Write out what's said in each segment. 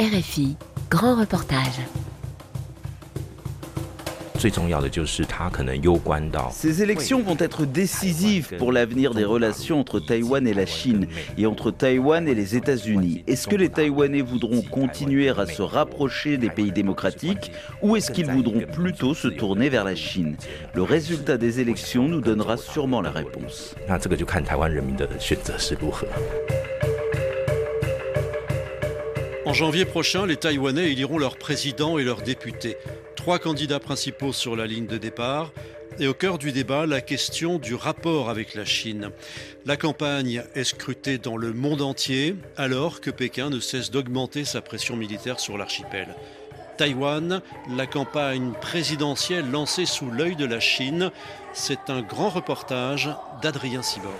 RFI, grand reportage. Ces élections vont être décisives pour l'avenir des relations entre Taïwan et la Chine et entre Taïwan et les États-Unis. Est-ce que les Taïwanais voudront continuer à se rapprocher des pays démocratiques ou est-ce qu'ils voudront plutôt se tourner vers la Chine Le résultat des élections nous donnera sûrement la réponse. En janvier prochain, les Taïwanais éliront leur président et leurs députés. Trois candidats principaux sur la ligne de départ. Et au cœur du débat, la question du rapport avec la Chine. La campagne est scrutée dans le monde entier, alors que Pékin ne cesse d'augmenter sa pression militaire sur l'archipel. Taïwan, la campagne présidentielle lancée sous l'œil de la Chine, c'est un grand reportage d'Adrien Sibor.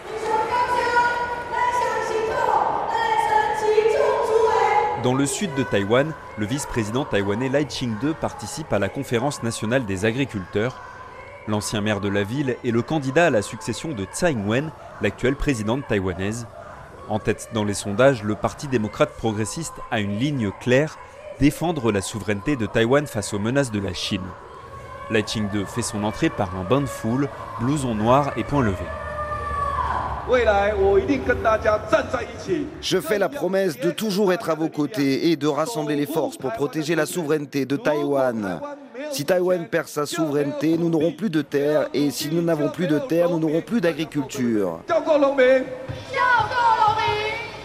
Dans le sud de Taïwan, le vice-président taïwanais Lai Ching-de participe à la conférence nationale des agriculteurs. L'ancien maire de la ville est le candidat à la succession de Tsai Ing-wen, l'actuelle présidente taïwanaise. En tête dans les sondages, le Parti démocrate progressiste a une ligne claire défendre la souveraineté de Taïwan face aux menaces de la Chine. Lai Ching-de fait son entrée par un bain de foule, blouson noir et point levé. Je fais la promesse de toujours être à vos côtés et de rassembler les forces pour protéger la souveraineté de Taïwan. Si Taïwan perd sa souveraineté, nous n'aurons plus de terre et si nous n'avons plus de terre, nous n'aurons plus d'agriculture.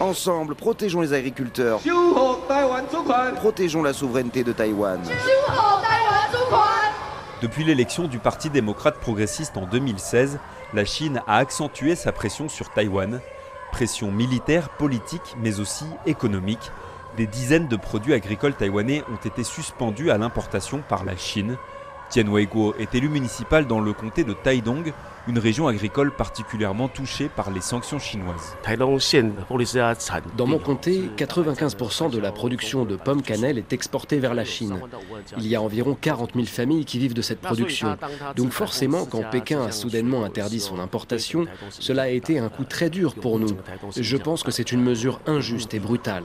Ensemble, protégeons les agriculteurs. Protégeons la souveraineté de Taïwan. Depuis l'élection du Parti démocrate progressiste en 2016, la Chine a accentué sa pression sur Taïwan. Pression militaire, politique, mais aussi économique. Des dizaines de produits agricoles taïwanais ont été suspendus à l'importation par la Chine. Tian Weiguo est élu municipal dans le comté de Taidong, une région agricole particulièrement touchée par les sanctions chinoises. Dans mon comté, 95% de la production de pommes cannelle est exportée vers la Chine. Il y a environ 40 000 familles qui vivent de cette production. Donc forcément, quand Pékin a soudainement interdit son importation, cela a été un coup très dur pour nous. Je pense que c'est une mesure injuste et brutale.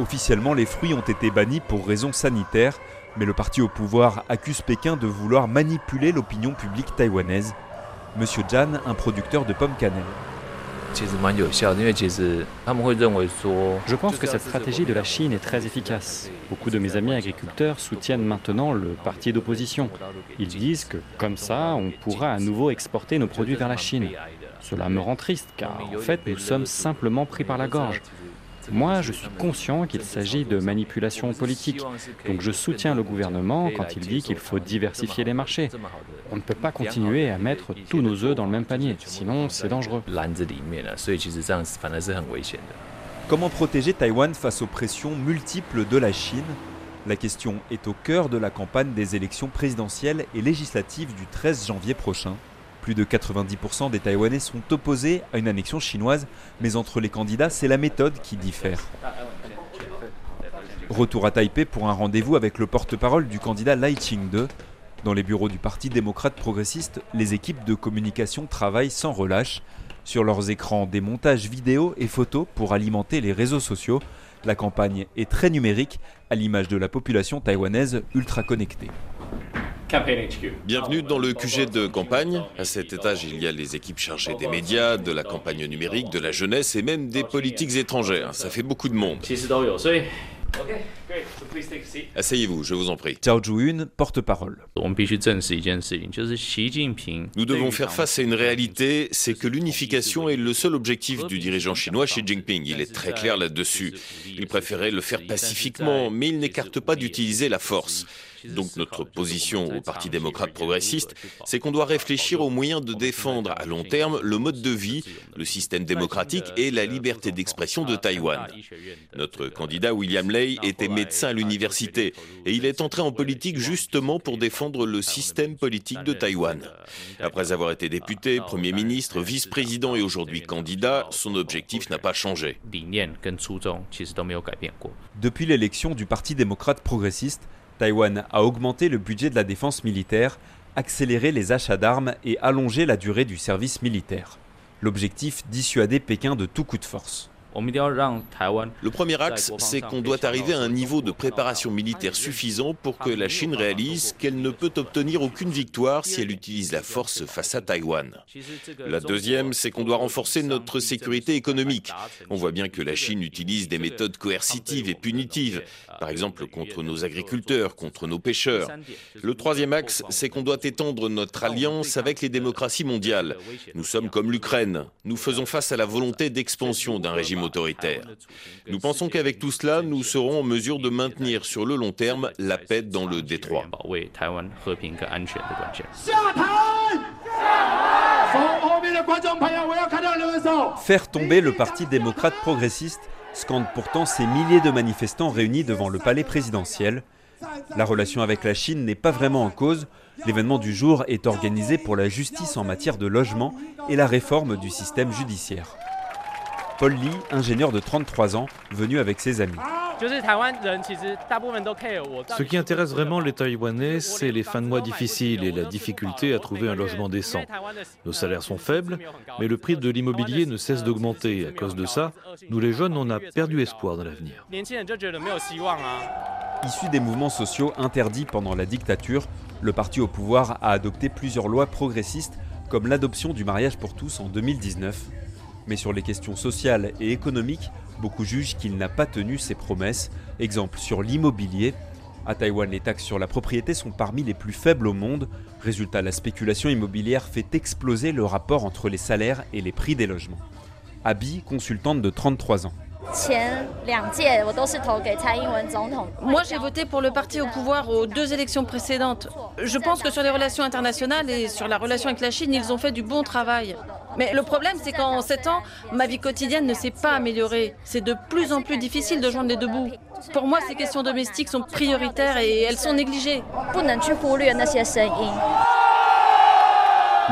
Officiellement, les fruits ont été bannis pour raisons sanitaires, mais le parti au pouvoir accuse Pékin de vouloir manipuler l'opinion publique taïwanaise. Monsieur Jan, un producteur de pommes cannelle. Je pense que cette stratégie de la Chine est très efficace. Beaucoup de mes amis agriculteurs soutiennent maintenant le parti d'opposition. Ils disent que comme ça, on pourra à nouveau exporter nos produits vers la Chine. Cela me rend triste car en fait, nous sommes simplement pris par la gorge. Moi, je suis conscient qu'il s'agit de manipulation politique. Donc je soutiens le gouvernement quand il dit qu'il faut diversifier les marchés. On ne peut pas continuer à mettre tous nos œufs dans le même panier, sinon c'est dangereux. Comment protéger Taïwan face aux pressions multiples de la Chine? La question est au cœur de la campagne des élections présidentielles et législatives du 13 janvier prochain. Plus de 90% des Taïwanais sont opposés à une annexion chinoise, mais entre les candidats, c'est la méthode qui diffère. Retour à Taipei pour un rendez-vous avec le porte-parole du candidat Lai Ching-de. Dans les bureaux du Parti démocrate progressiste, les équipes de communication travaillent sans relâche. Sur leurs écrans, des montages vidéo et photos pour alimenter les réseaux sociaux. La campagne est très numérique, à l'image de la population taïwanaise ultra connectée. Bienvenue dans le QG de campagne. À cet étage, il y a les équipes chargées des médias, de la campagne numérique, de la jeunesse et même des politiques étrangères. Ça fait beaucoup de monde. Asseyez-vous, je vous en prie. Zhao Zhuyun, porte-parole. Nous devons faire face à une réalité, c'est que l'unification est le seul objectif du dirigeant chinois Xi Jinping. Il est très clair là-dessus. Il préférait le faire pacifiquement, mais il n'écarte pas d'utiliser la force. Donc notre position au Parti démocrate progressiste, c'est qu'on doit réfléchir aux moyens de défendre à long terme le mode de vie, le système démocratique et la liberté d'expression de Taïwan. Notre candidat William Lei était médecin à l'université et il est entré en politique justement pour défendre le système politique de Taïwan. Après avoir été député, Premier ministre, vice-président et aujourd'hui candidat, son objectif n'a pas changé. Depuis l'élection du Parti démocrate progressiste, Taïwan a augmenté le budget de la défense militaire, accéléré les achats d'armes et allongé la durée du service militaire. L'objectif, dissuader Pékin de tout coup de force. Le premier axe, c'est qu'on doit arriver à un niveau de préparation militaire suffisant pour que la Chine réalise qu'elle ne peut obtenir aucune victoire si elle utilise la force face à Taïwan. La deuxième, c'est qu'on doit renforcer notre sécurité économique. On voit bien que la Chine utilise des méthodes coercitives et punitives, par exemple contre nos agriculteurs, contre nos pêcheurs. Le troisième axe, c'est qu'on doit étendre notre alliance avec les démocraties mondiales. Nous sommes comme l'Ukraine. Nous faisons face à la volonté d'expansion d'un régime autoritaire. Nous pensons qu'avec tout cela, nous serons en mesure de maintenir sur le long terme la paix dans le détroit. Faire tomber le Parti démocrate progressiste scandent pourtant ces milliers de manifestants réunis devant le palais présidentiel. La relation avec la Chine n'est pas vraiment en cause. L'événement du jour est organisé pour la justice en matière de logement et la réforme du système judiciaire. Paul Lee, ingénieur de 33 ans, venu avec ses amis. Ce qui intéresse vraiment les Taïwanais, c'est les fins de mois difficiles et la difficulté à trouver un logement décent. Nos salaires sont faibles, mais le prix de l'immobilier ne cesse d'augmenter. À cause de ça, nous les jeunes, on a perdu espoir dans l'avenir. Issu des mouvements sociaux interdits pendant la dictature, le parti au pouvoir a adopté plusieurs lois progressistes comme l'adoption du mariage pour tous en 2019 mais sur les questions sociales et économiques, beaucoup jugent qu'il n'a pas tenu ses promesses. Exemple sur l'immobilier. À Taïwan, les taxes sur la propriété sont parmi les plus faibles au monde. Résultat, la spéculation immobilière fait exploser le rapport entre les salaires et les prix des logements. Abby, consultante de 33 ans. Moi, j'ai voté pour le parti au pouvoir aux deux élections précédentes. Je pense que sur les relations internationales et sur la relation avec la Chine, ils ont fait du bon travail. Mais le problème, c'est qu'en sept ans, ma vie quotidienne ne s'est pas améliorée. C'est de plus en plus difficile de joindre les deux bouts. Pour moi, ces questions domestiques sont prioritaires et elles sont négligées.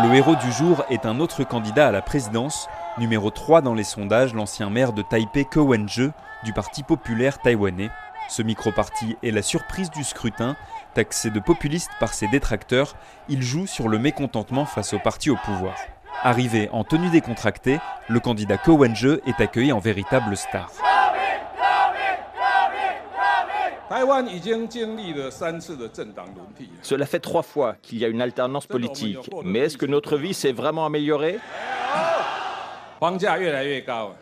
Le héros du jour est un autre candidat à la présidence, numéro 3 dans les sondages, l'ancien maire de Taipei Ko Wen-je du Parti populaire taïwanais. Ce micro-parti est la surprise du scrutin. Taxé de populiste par ses détracteurs, il joue sur le mécontentement face au parti au pouvoir. Arrivé en tenue décontractée, le candidat Ko Wen-je est accueilli en véritable star. Cela fait trois fois qu'il y a une alternance politique. Mais est-ce que notre vie s'est vraiment améliorée?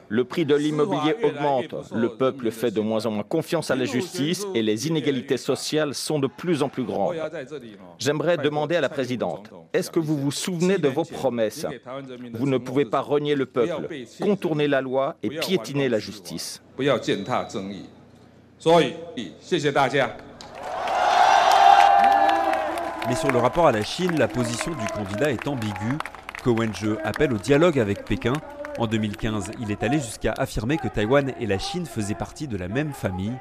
Le prix de l'immobilier augmente, le peuple fait de moins en moins confiance à la justice et les inégalités sociales sont de plus en plus grandes. J'aimerais demander à la présidente, est-ce que vous vous souvenez de vos promesses Vous ne pouvez pas renier le peuple, contourner la loi et piétiner la justice. Mais sur le rapport à la Chine, la position du candidat est ambiguë. Cohen-je appelle au dialogue avec Pékin. En 2015, il est allé jusqu'à affirmer que Taïwan et la Chine faisaient partie de la même famille.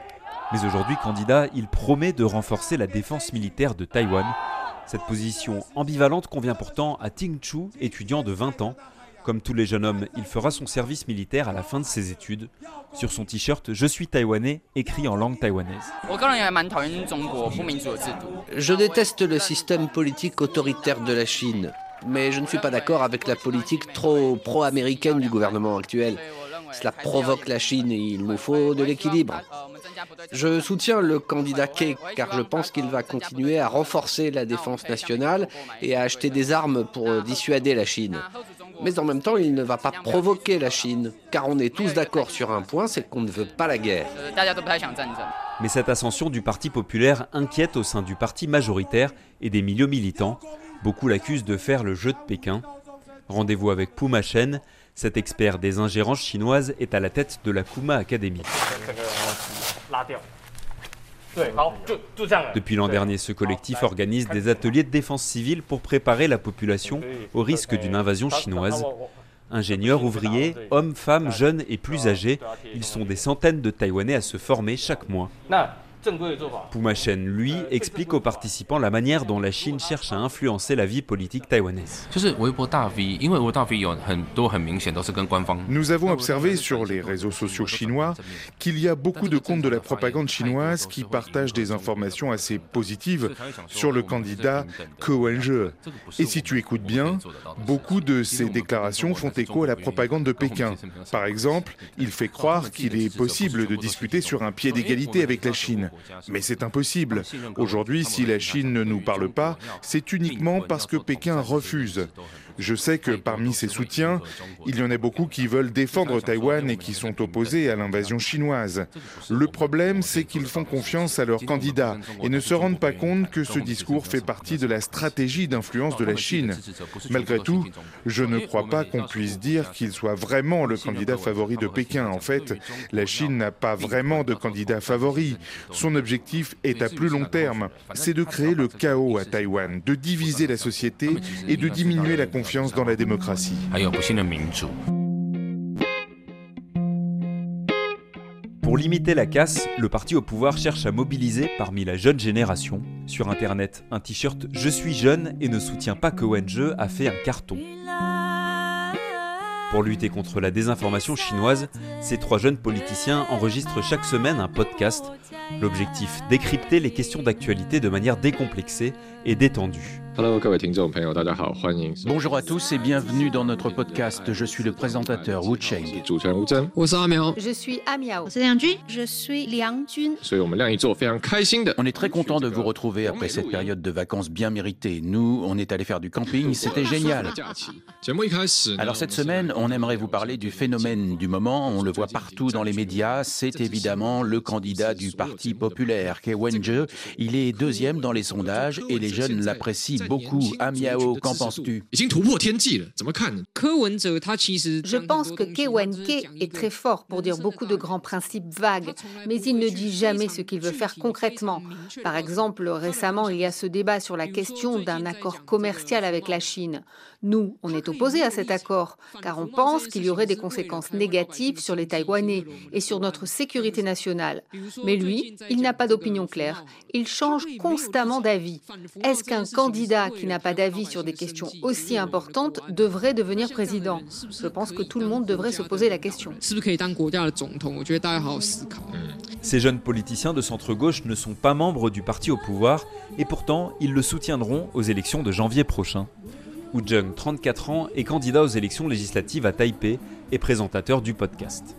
Mais aujourd'hui, candidat, il promet de renforcer la défense militaire de Taïwan. Cette position ambivalente convient pourtant à Ting Chu, étudiant de 20 ans, comme tous les jeunes hommes, il fera son service militaire à la fin de ses études. Sur son t-shirt Je suis taïwanais, écrit en langue taïwanaise. Je déteste le système politique autoritaire de la Chine, mais je ne suis pas d'accord avec la politique trop pro-américaine du gouvernement actuel. Cela provoque la Chine et il nous faut de l'équilibre. Je soutiens le candidat Kei car je pense qu'il va continuer à renforcer la défense nationale et à acheter des armes pour dissuader la Chine. Mais en même temps, il ne va pas provoquer la Chine, car on est tous d'accord sur un point, c'est qu'on ne veut pas la guerre. Mais cette ascension du Parti populaire inquiète au sein du parti majoritaire et des milieux militants. Beaucoup l'accusent de faire le jeu de Pékin. Rendez-vous avec Puma Chen, cet expert des ingérences chinoises est à la tête de la Kuma Academy. Depuis l'an dernier, ce collectif organise des ateliers de défense civile pour préparer la population au risque d'une invasion chinoise. Ingénieurs, ouvriers, hommes, femmes, jeunes et plus âgés, ils sont des centaines de Taïwanais à se former chaque mois. Puma Shen, lui, explique aux participants la manière dont la Chine cherche à influencer la vie politique taïwanaise. Nous avons observé sur les réseaux sociaux chinois qu'il y a beaucoup de comptes de la propagande chinoise qui partagent des informations assez positives sur le candidat Ke wen Et si tu écoutes bien, beaucoup de ces déclarations font écho à la propagande de Pékin. Par exemple, il fait croire qu'il est possible de discuter sur un pied d'égalité avec la Chine. Mais c'est impossible. Aujourd'hui, si la Chine ne nous parle pas, c'est uniquement parce que Pékin refuse. Je sais que parmi ses soutiens, il y en a beaucoup qui veulent défendre Taïwan et qui sont opposés à l'invasion chinoise. Le problème, c'est qu'ils font confiance à leur candidat et ne se rendent pas compte que ce discours fait partie de la stratégie d'influence de la Chine. Malgré tout, je ne crois pas qu'on puisse dire qu'il soit vraiment le candidat favori de Pékin. En fait, la Chine n'a pas vraiment de candidat favori. Son objectif est à plus long terme. C'est de créer le chaos à Taïwan, de diviser la société et de diminuer la confiance dans la démocratie. Pour limiter la casse, le parti au pouvoir cherche à mobiliser parmi la jeune génération. Sur internet, un t-shirt Je suis jeune et ne soutiens pas que Wenje a fait un carton. Pour lutter contre la désinformation chinoise, ces trois jeunes politiciens enregistrent chaque semaine un podcast. L'objectif, décrypter les questions d'actualité de manière décomplexée et détendue. Bonjour à tous et bienvenue dans notre podcast. Je suis le présentateur Wu Cheng. Je suis Amiao. Je suis Liang Jun. On est très content de vous retrouver après cette période de vacances bien méritée. Nous, on est allé faire du camping, c'était génial. Alors cette semaine, on aimerait vous parler du phénomène du moment. On le voit partout dans les médias. C'est évidemment le candidat du Parti populaire, Ke Wen-je. Il est deuxième dans les sondages et les jeunes l'apprécient beaucoup. Amiao, qu'en penses-tu Je pense que Ke Wen-ke est très fort pour dire beaucoup de grands principes vagues, mais il ne dit jamais ce qu'il veut faire concrètement. Par exemple, récemment, il y a ce débat sur la question d'un accord commercial avec la Chine. Nous, on est opposés à cet accord, car on pense qu'il y aurait des conséquences négatives sur les Taïwanais et sur notre sécurité nationale. Mais lui, il n'a pas d'opinion claire. Il change constamment d'avis. Est-ce qu'un candidat qui n'a pas d'avis sur des questions aussi importantes devrait devenir président. Je pense que tout le monde devrait se poser la question. Ces jeunes politiciens de centre-gauche ne sont pas membres du parti au pouvoir et pourtant ils le soutiendront aux élections de janvier prochain. Wu Jung, 34 ans, est candidat aux élections législatives à Taipei et présentateur du podcast.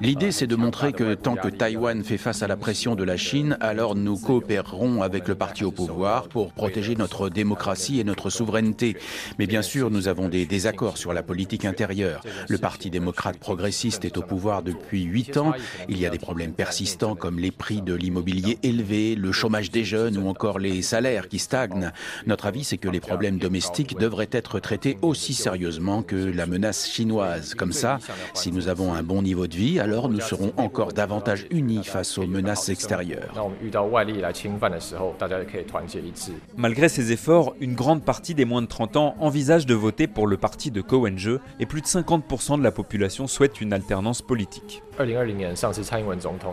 L'idée, c'est de montrer que tant que Taïwan fait face à la pression de la Chine, alors nous coopérerons avec le parti au pouvoir pour protéger notre démocratie et notre souveraineté. Mais bien sûr, nous avons des désaccords sur la politique intérieure. Le Parti démocrate progressiste est au pouvoir depuis huit ans. Il y a des problèmes persistants comme les prix de l'immobilier élevés, le chômage des jeunes ou encore les salaires qui stagnent. Notre avis, c'est que les problèmes domestiques devraient être traités aussi sérieusement que la menace chinoise. Comme ça, si nous avons un bon niveau de vie, alors nous serons encore davantage unis face aux menaces extérieures. Malgré ces efforts, une grande partie des moins de 30 ans envisage de voter pour le parti de Kowenje et plus de 50% de la population souhaite une alternance politique.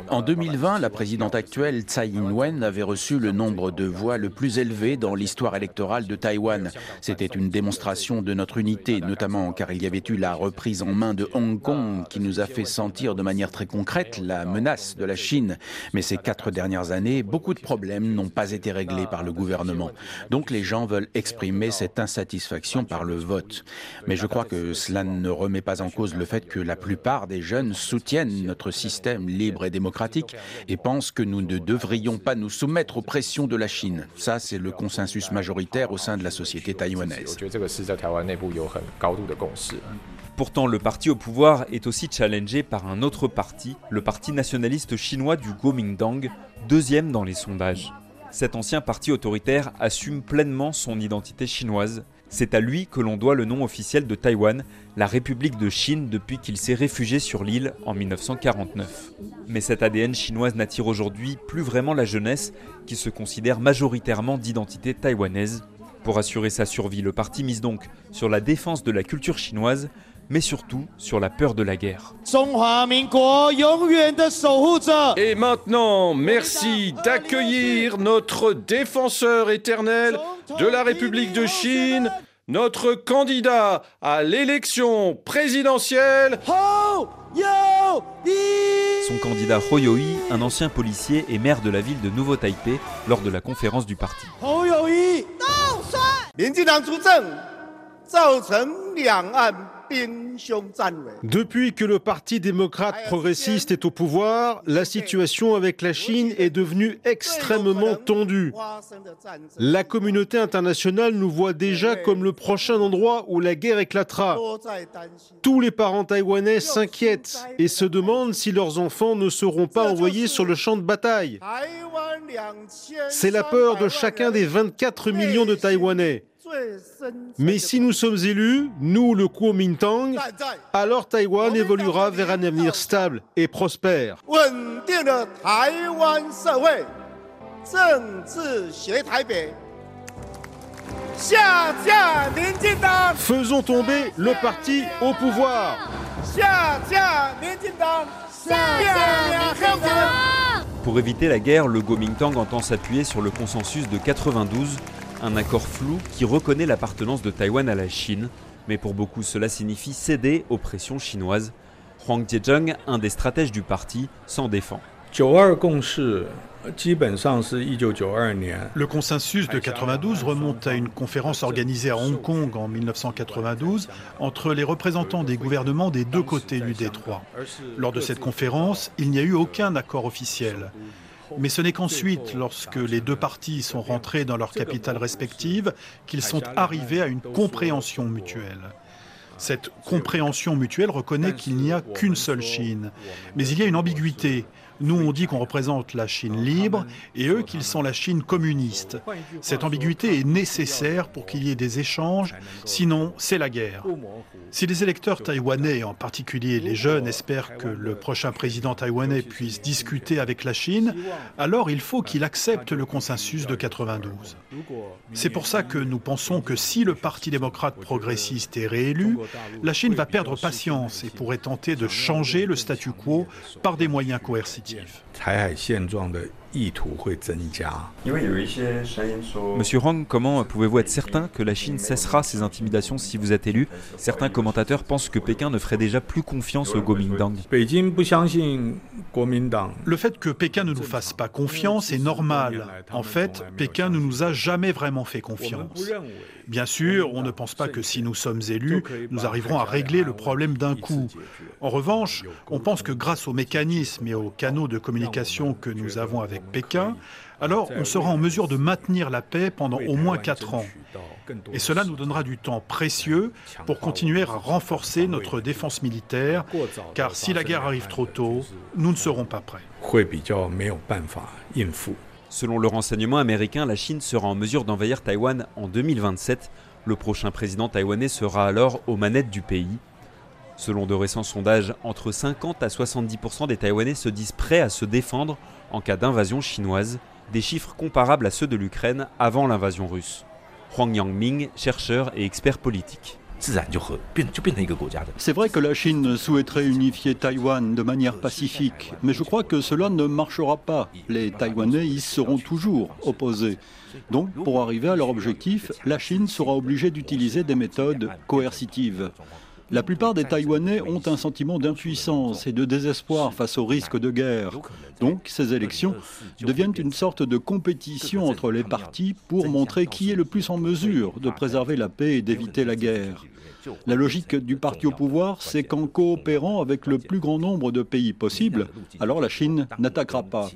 En 2020, la présidente actuelle Tsai Ing-wen avait reçu le nombre de voix le plus élevé dans l'histoire électorale de Taïwan. C'était une démonstration de notre unité, notamment car il y avait eu la reprise en main de Hong Kong qui nous a fait sentir de manière très concrète la menace de la Chine. Mais ces quatre dernières années, beaucoup de problèmes n'ont pas été réglés par le gouvernement. Donc les gens veulent exprimer cette insatisfaction par le vote. Mais je crois que cela ne remet pas en cause le fait que la plupart des jeunes soutiennent notre système libre et démocratique et pensent que nous ne devrions pas nous soumettre aux pressions de la Chine. Ça, c'est le consensus majoritaire au sein de la société taïwanaise. Pourtant, le parti au pouvoir est aussi challengé par un autre parti, le parti nationaliste chinois du Kuomintang, deuxième dans les sondages. Cet ancien parti autoritaire assume pleinement son identité chinoise. C'est à lui que l'on doit le nom officiel de Taïwan, la République de Chine, depuis qu'il s'est réfugié sur l'île en 1949. Mais cette ADN chinoise n'attire aujourd'hui plus vraiment la jeunesse, qui se considère majoritairement d'identité taïwanaise. Pour assurer sa survie, le parti mise donc sur la défense de la culture chinoise, mais surtout sur la peur de la guerre. Et maintenant, merci d'accueillir notre défenseur éternel de la République de Chine, notre candidat à l'élection présidentielle. Son candidat Ho Yo-i, un ancien policier et maire de la ville de Nouveau-Taipei, lors de la conférence du parti. Depuis que le Parti démocrate progressiste est au pouvoir, la situation avec la Chine est devenue extrêmement tendue. La communauté internationale nous voit déjà comme le prochain endroit où la guerre éclatera. Tous les parents taïwanais s'inquiètent et se demandent si leurs enfants ne seront pas envoyés sur le champ de bataille. C'est la peur de chacun des 24 millions de Taïwanais. Mais si nous sommes élus, nous, le Kuomintang, alors Taïwan évoluera vers un avenir stable et prospère. Faisons tomber le parti au pouvoir. Pour éviter la guerre, le Kuomintang entend s'appuyer sur le consensus de 92 un accord flou qui reconnaît l'appartenance de Taïwan à la Chine, mais pour beaucoup cela signifie céder aux pressions chinoises. Huang Zhejiang, un des stratèges du parti, s'en défend. Le consensus de 92 remonte à une conférence organisée à Hong Kong en 1992 entre les représentants des gouvernements des deux côtés du détroit. Lors de cette conférence, il n'y a eu aucun accord officiel. Mais ce n'est qu'ensuite, lorsque les deux parties sont rentrées dans leurs capitales respectives, qu'ils sont arrivés à une compréhension mutuelle. Cette compréhension mutuelle reconnaît qu'il n'y a qu'une seule Chine. Mais il y a une ambiguïté. Nous, on dit qu'on représente la Chine libre et eux qu'ils sont la Chine communiste. Cette ambiguïté est nécessaire pour qu'il y ait des échanges, sinon c'est la guerre. Si les électeurs taïwanais, en particulier les jeunes, espèrent que le prochain président taïwanais puisse discuter avec la Chine, alors il faut qu'il accepte le consensus de 92. C'est pour ça que nous pensons que si le Parti démocrate progressiste est réélu, la Chine va perdre patience et pourrait tenter de changer le statu quo par des moyens coercitifs. Monsieur Huang, comment pouvez-vous être certain que la Chine cessera ses intimidations si vous êtes élu? Certains commentateurs pensent que Pékin ne ferait déjà plus confiance au Kuomintang. Le fait que Pékin ne nous fasse pas confiance est normal. En fait, Pékin ne nous a jamais vraiment fait confiance. Bien sûr, on ne pense pas que si nous sommes élus, nous arriverons à régler le problème d'un coup. En revanche, on pense que grâce aux mécanismes et aux canaux de communication que nous avons avec Pékin, alors on sera en mesure de maintenir la paix pendant au moins quatre ans. Et cela nous donnera du temps précieux pour continuer à renforcer notre défense militaire, car si la guerre arrive trop tôt, nous ne serons pas prêts. Selon le renseignement américain, la Chine sera en mesure d'envahir Taïwan en 2027. Le prochain président taïwanais sera alors aux manettes du pays. Selon de récents sondages, entre 50 à 70% des Taïwanais se disent prêts à se défendre en cas d'invasion chinoise, des chiffres comparables à ceux de l'Ukraine avant l'invasion russe. Huang Yangming, chercheur et expert politique. C'est vrai que la Chine souhaiterait unifier Taïwan de manière pacifique, mais je crois que cela ne marchera pas. Les Taïwanais y seront toujours opposés. Donc, pour arriver à leur objectif, la Chine sera obligée d'utiliser des méthodes coercitives. La plupart des Taïwanais ont un sentiment d'impuissance et de désespoir face au risque de guerre. Donc ces élections deviennent une sorte de compétition entre les partis pour montrer qui est le plus en mesure de préserver la paix et d'éviter la guerre. La logique du parti au pouvoir, c'est qu'en coopérant avec le plus grand nombre de pays possible, alors la Chine n'attaquera pas.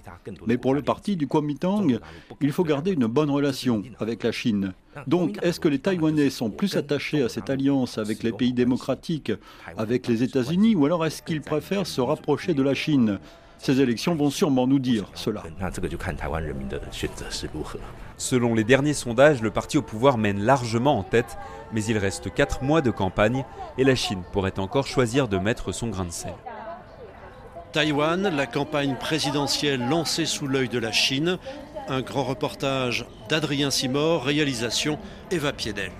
Mais pour le parti du Kuomintang, il faut garder une bonne relation avec la Chine. Donc, est-ce que les Taïwanais sont plus attachés à cette alliance avec les pays démocratiques, avec les États-Unis, ou alors est-ce qu'ils préfèrent se rapprocher de la Chine? Ces élections vont sûrement nous dire cela. Selon les derniers sondages, le parti au pouvoir mène largement en tête, mais il reste 4 mois de campagne et la Chine pourrait encore choisir de mettre son grain de sel. Taïwan, la campagne présidentielle lancée sous l'œil de la Chine. Un grand reportage d'Adrien Simor, réalisation Eva Piedel.